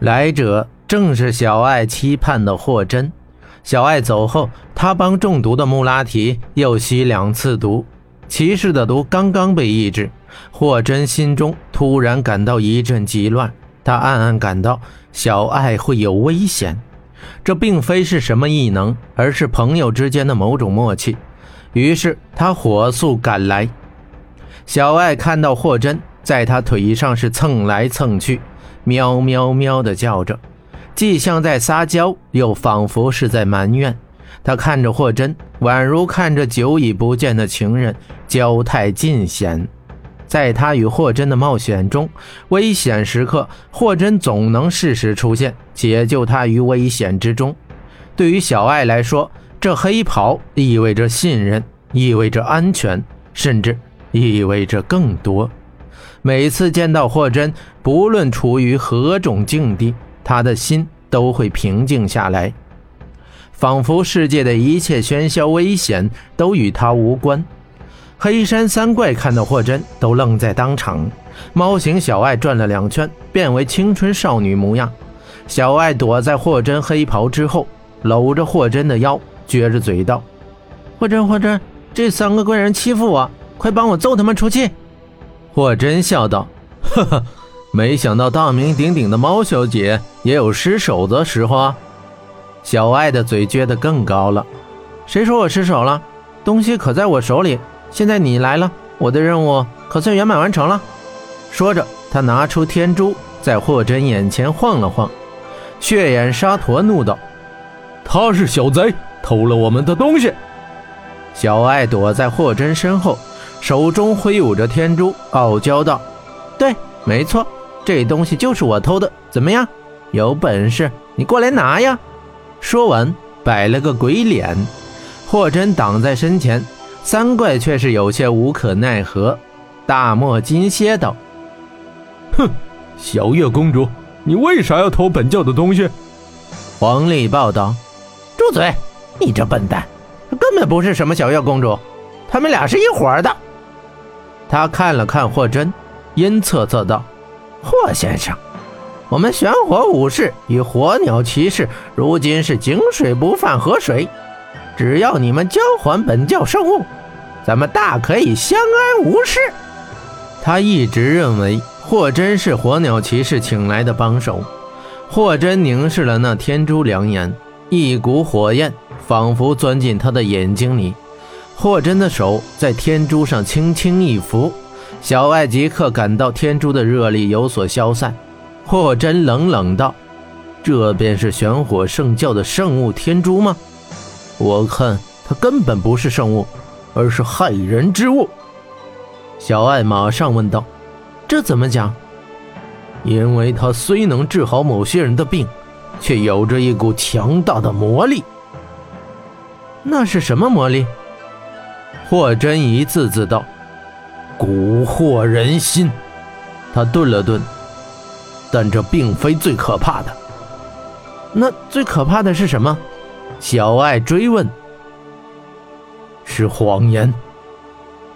来者正是小爱期盼的霍真。小爱走后，他帮中毒的穆拉提又吸两次毒，骑士的毒刚刚被抑制，霍真心中突然感到一阵急乱。他暗暗感到小爱会有危险，这并非是什么异能，而是朋友之间的某种默契。于是他火速赶来。小爱看到霍真在他腿上是蹭来蹭去，喵喵喵的叫着。既像在撒娇，又仿佛是在埋怨。他看着霍真，宛如看着久已不见的情人，交态尽显。在他与霍真的冒险中，危险时刻，霍真总能适时出现，解救他于危险之中。对于小爱来说，这黑袍意味着信任，意味着安全，甚至意味着更多。每次见到霍真，不论处于何种境地。他的心都会平静下来，仿佛世界的一切喧嚣危险都与他无关。黑山三怪看到霍真都愣在当场。猫形小爱转了两圈，变为青春少女模样。小爱躲在霍真黑袍之后，搂着霍真的腰，撅着嘴道：“霍真，霍真，这三个怪人欺负我，快帮我揍他们出气！”霍真笑道：“呵呵。”没想到大名鼎鼎的猫小姐也有失手的时候啊！小爱的嘴撅得更高了。谁说我失手了？东西可在我手里。现在你来了，我的任务可算圆满完成了。说着，他拿出天珠，在霍真眼前晃了晃。血眼沙陀怒道：“他是小贼，偷了我们的东西。”小爱躲在霍真身后，手中挥舞着天珠，傲娇道：“对，没错。”这东西就是我偷的，怎么样？有本事你过来拿呀！说完，摆了个鬼脸。霍真挡在身前，三怪却是有些无可奈何。大漠金蝎道：“哼，小月公主，你为啥要偷本教的东西？”黄历报道：“住嘴！你这笨蛋，根本不是什么小月公主，他们俩是一伙的。”他看了看霍真，阴恻恻道。霍先生，我们玄火武士与火鸟骑士如今是井水不犯河水，只要你们交还本教圣物，咱们大可以相安无事。他一直认为霍真是火鸟骑士请来的帮手。霍真凝视了那天珠两眼，一股火焰仿佛钻进他的眼睛里。霍真的手在天珠上轻轻一拂。小艾即刻感到天珠的热力有所消散，霍真冷冷道：“这便是玄火圣教的圣物天珠吗？我看它根本不是圣物，而是害人之物。”小艾马上问道：“这怎么讲？”因为它虽能治好某些人的病，却有着一股强大的魔力。那是什么魔力？霍真一字字道。蛊惑人心，他顿了顿，但这并非最可怕的。那最可怕的是什么？小爱追问。是谎言，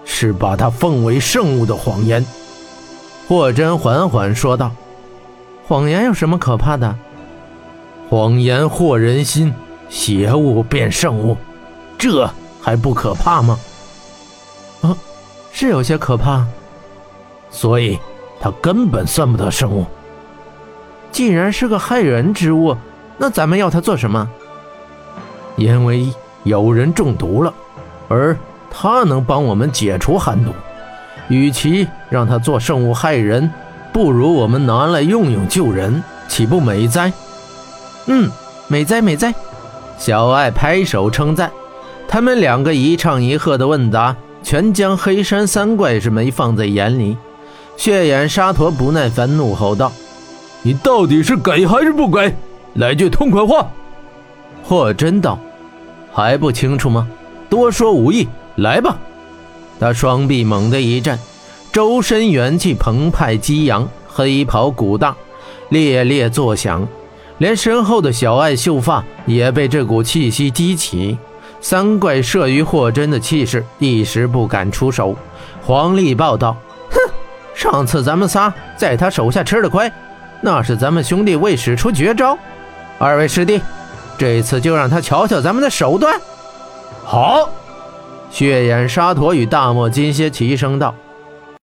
是把他奉为圣物的谎言。霍真缓缓说道：“谎言有什么可怕的？谎言惑人心，邪物变圣物，这还不可怕吗？”是有些可怕，所以他根本算不得圣物。既然是个害人之物，那咱们要他做什么？因为有人中毒了，而他能帮我们解除寒毒。与其让他做圣物害人，不如我们拿来用用救人，岂不美哉？嗯，美哉美哉！小爱拍手称赞。他们两个一唱一和的问答。全将黑山三怪是没放在眼里，血眼沙陀不耐烦怒吼道：“你到底是给还是不给？来句痛快话！”霍真道：“还不清楚吗？多说无益，来吧！”他双臂猛地一震，周身元气澎湃激扬，黑袍鼓荡，烈烈作响，连身后的小爱秀发也被这股气息激起。三怪慑于霍真的气势，一时不敢出手。黄历报道：“哼，上次咱们仨在他手下吃了亏，那是咱们兄弟未使出绝招。二位师弟，这次就让他瞧瞧咱们的手段。好。血眼沙陀与大漠金蝎齐声道。